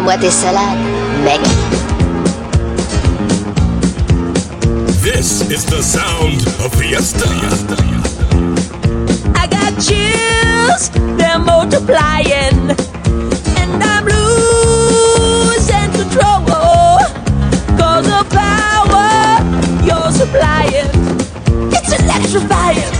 Rends-moi tes salades, mec. This is the sound of Fiesta. I got chills, they're multiplying. And I'm losing control. Cause the power you're supplying, it's electrifying.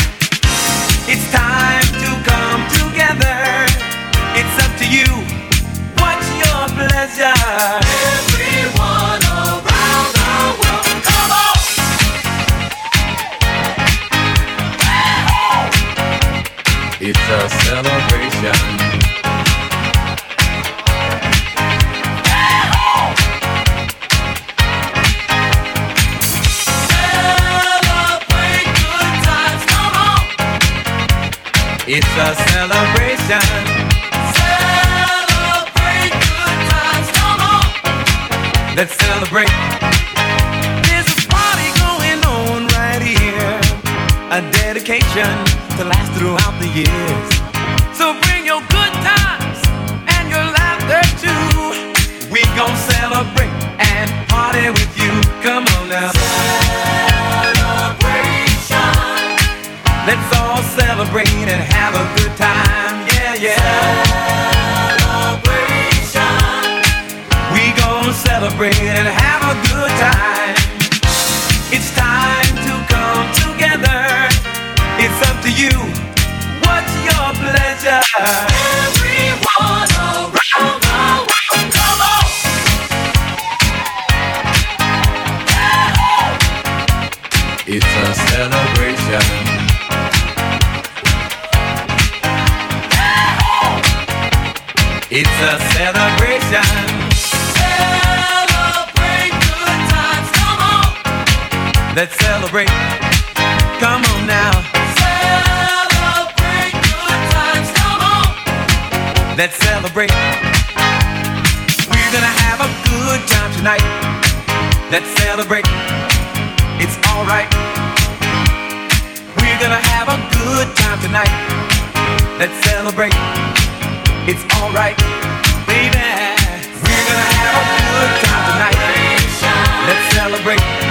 It's a celebration. Celebrate good times, come on. Let's celebrate. There's a party going on right here. A dedication to last throughout the years. Let's all celebrate and have a good time. Yeah, yeah. Celebration. We gonna celebrate and have a good time. It's time to come together. It's up to you. What's your pleasure? celebrate. Come on now. Celebrate good times, come on. Let's celebrate. We're gonna have a good time tonight. Let's celebrate. It's alright. We're gonna have a good time tonight. Let's celebrate. It's alright, baby. We're gonna have a good time tonight. Let's celebrate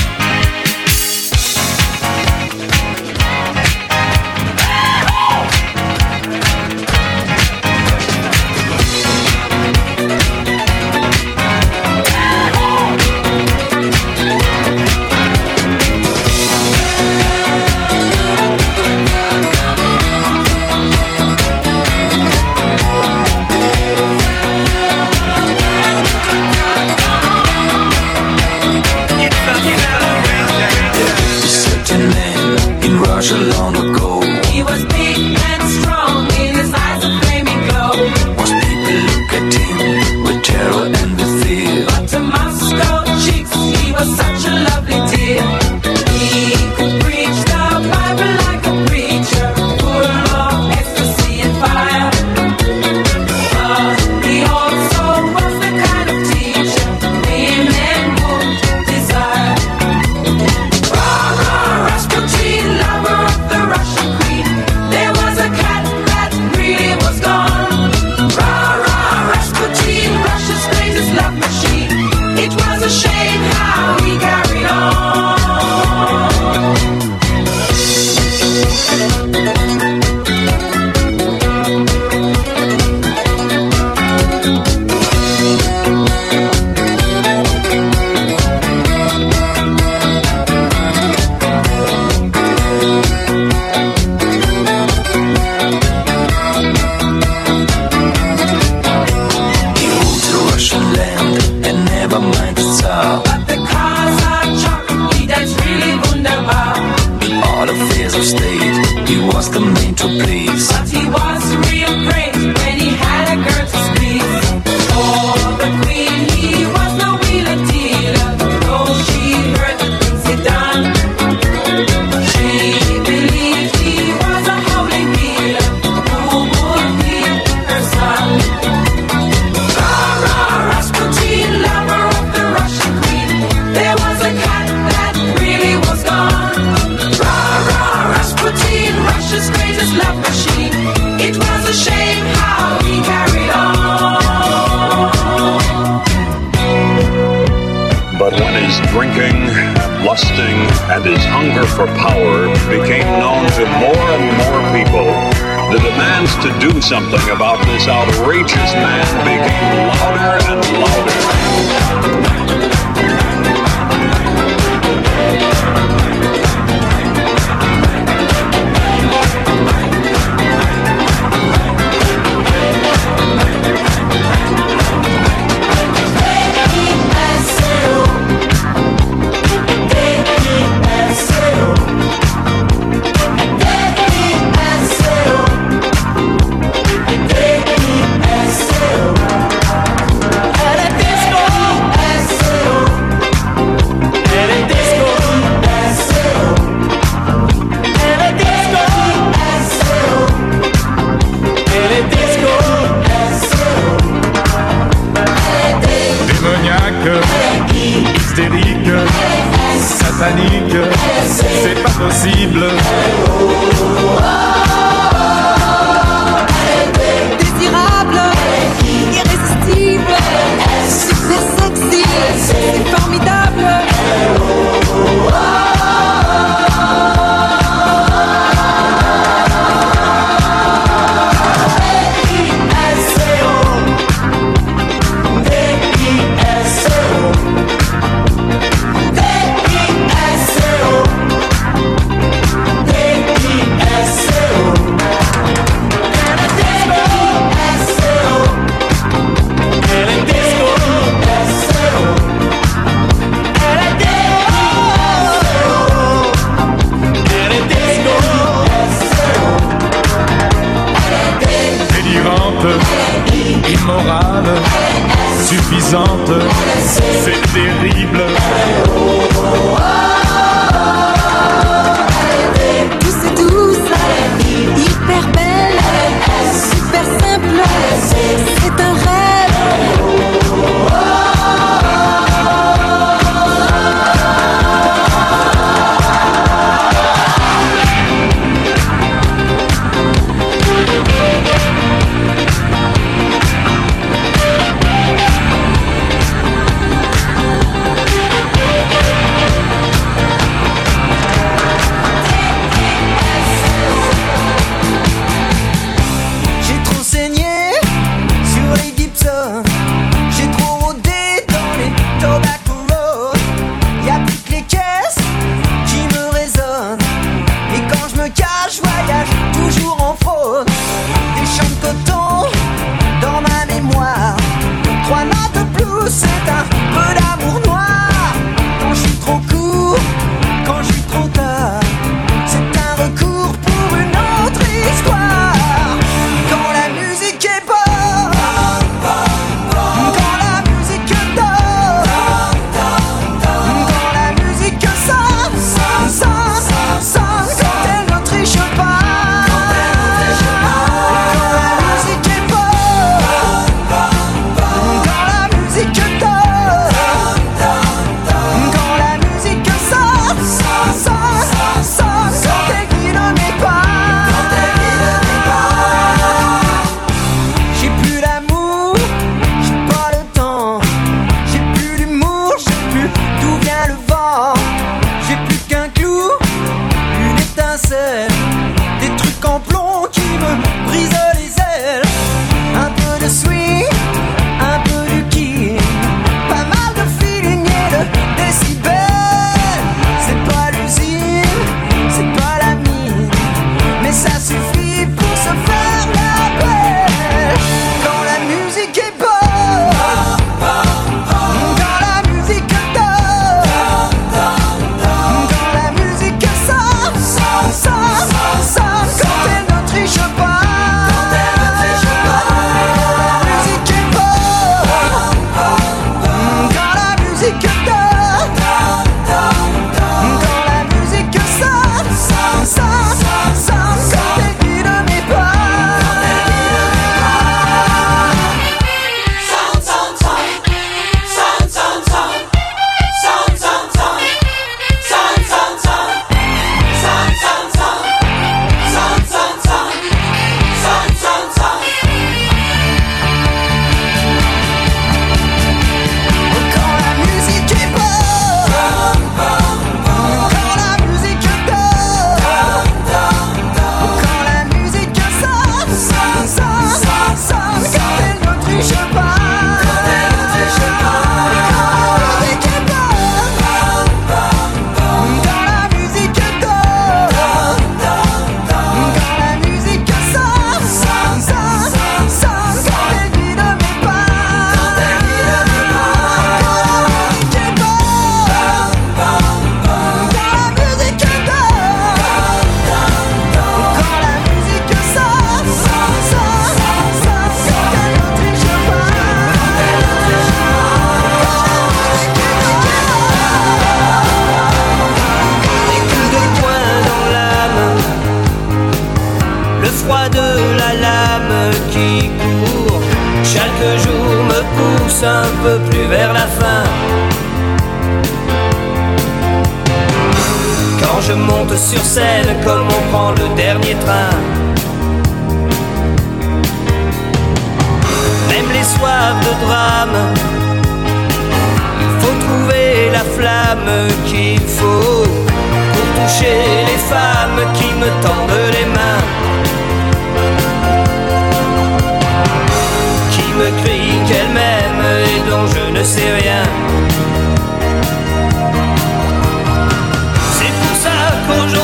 bonjour.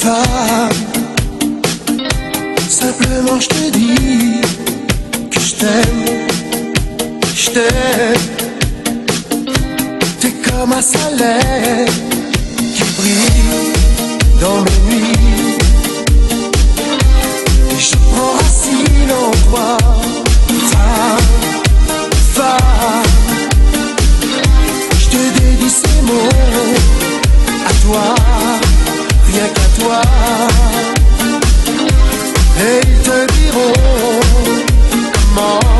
femme. Simplement, je te dis que je t'aime, je t'aime. T'es comme un soleil qui brille dans les nuits. Et je prends racine en toi, femme, femme. Je te dédie ces mots à toi rien qu'à toi. Et ils te diront comment.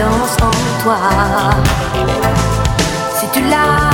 danse en toi. Si tu l'as.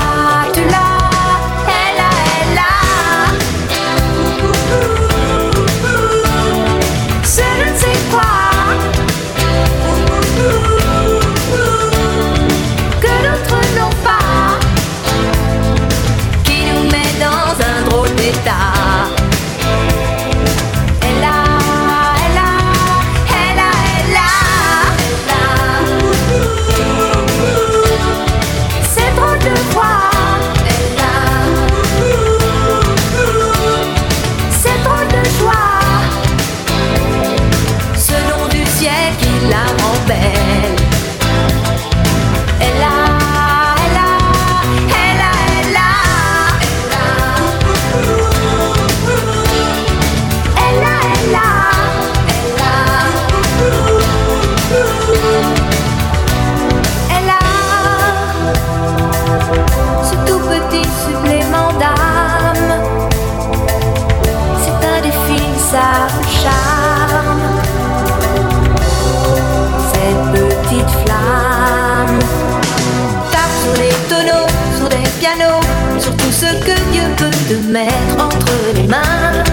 mettre entre les mains.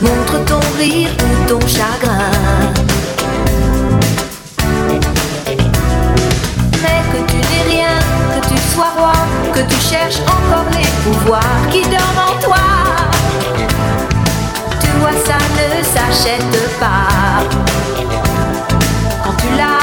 Montre ton rire ou ton chagrin. Mais que tu n'es rien, que tu sois roi, que tu cherches encore les pouvoirs qui dorment en toi. Tu vois, ça ne s'achète pas. Quand tu l'as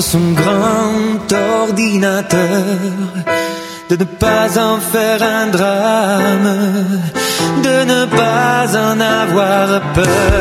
son grand ordinateur de ne pas en faire un drame, de ne pas en avoir peur.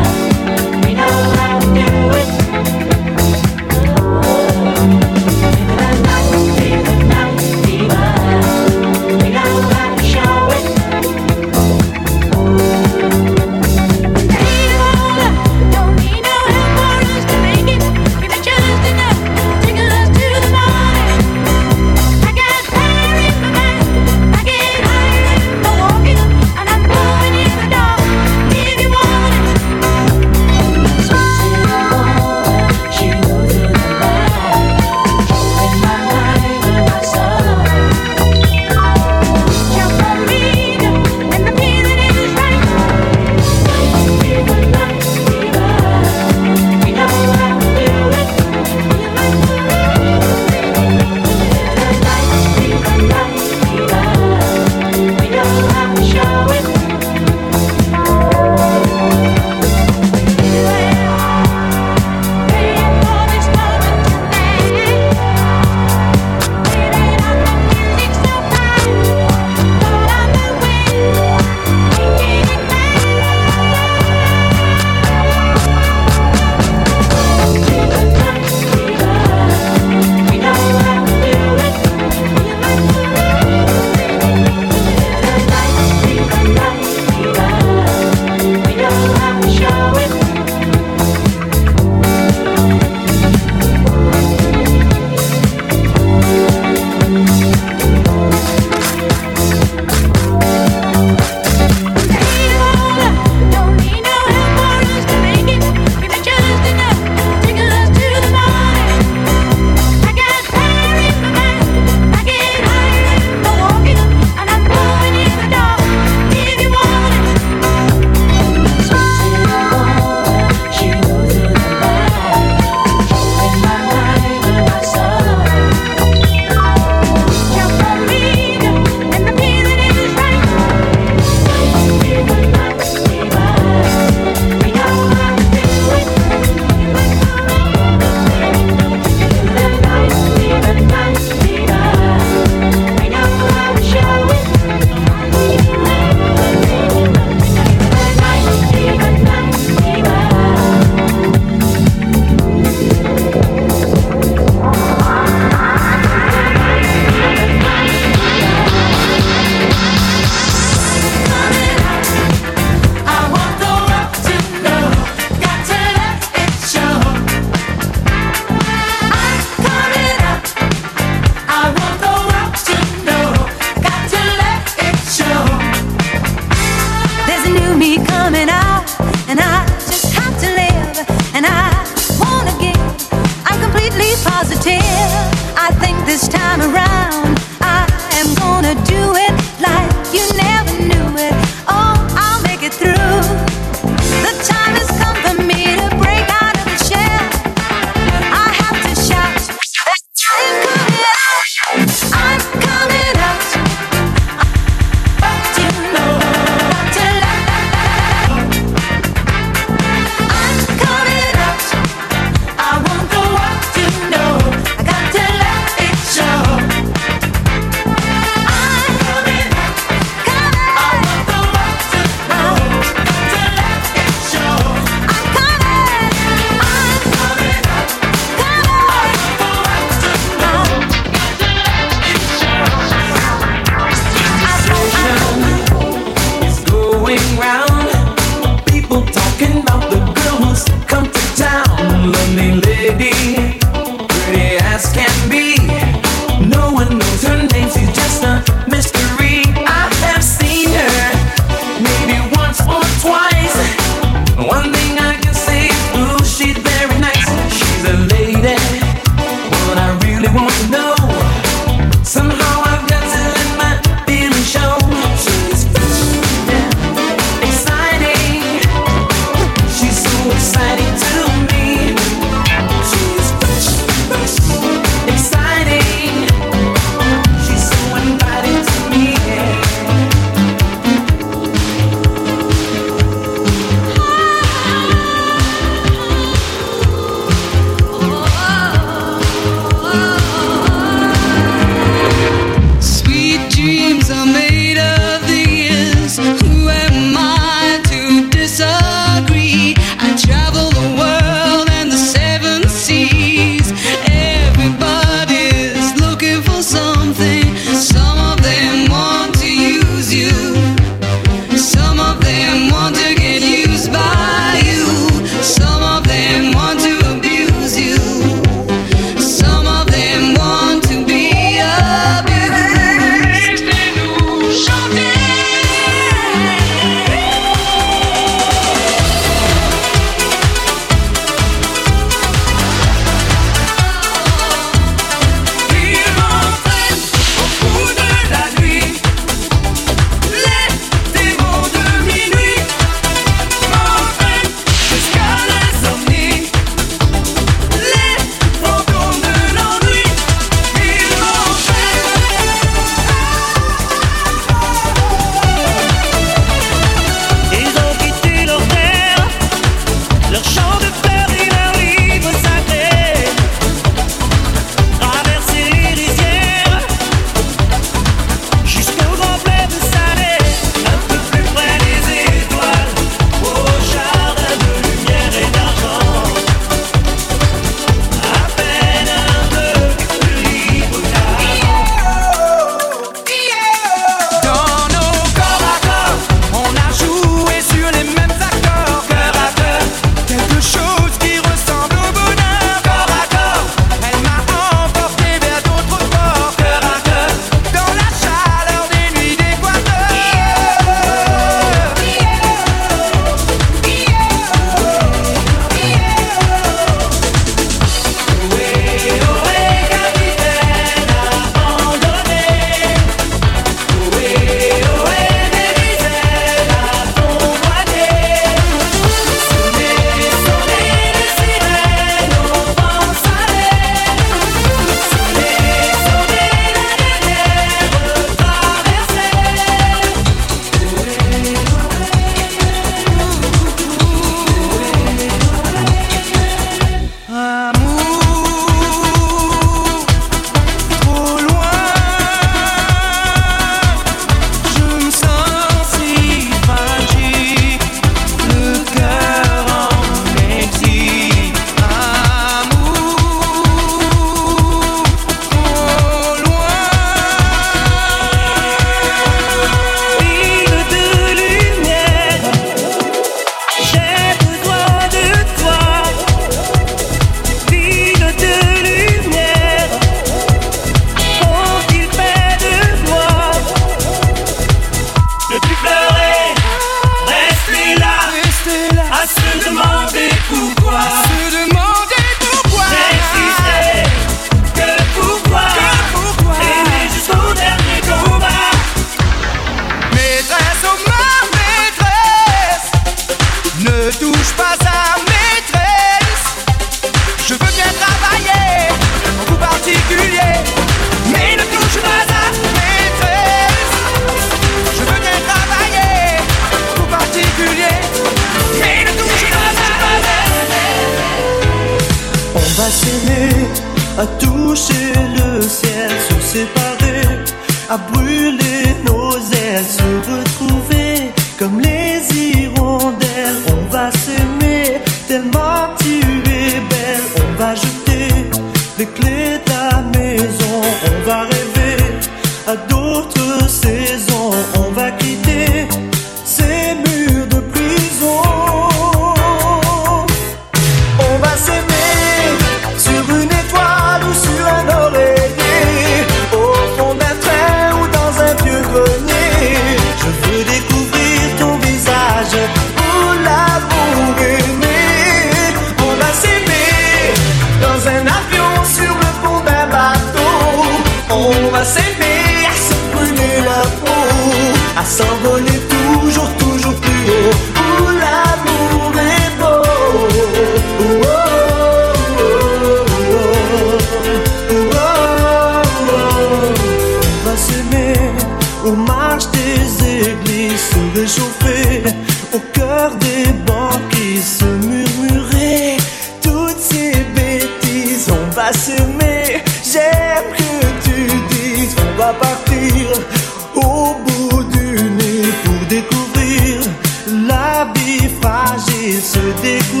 music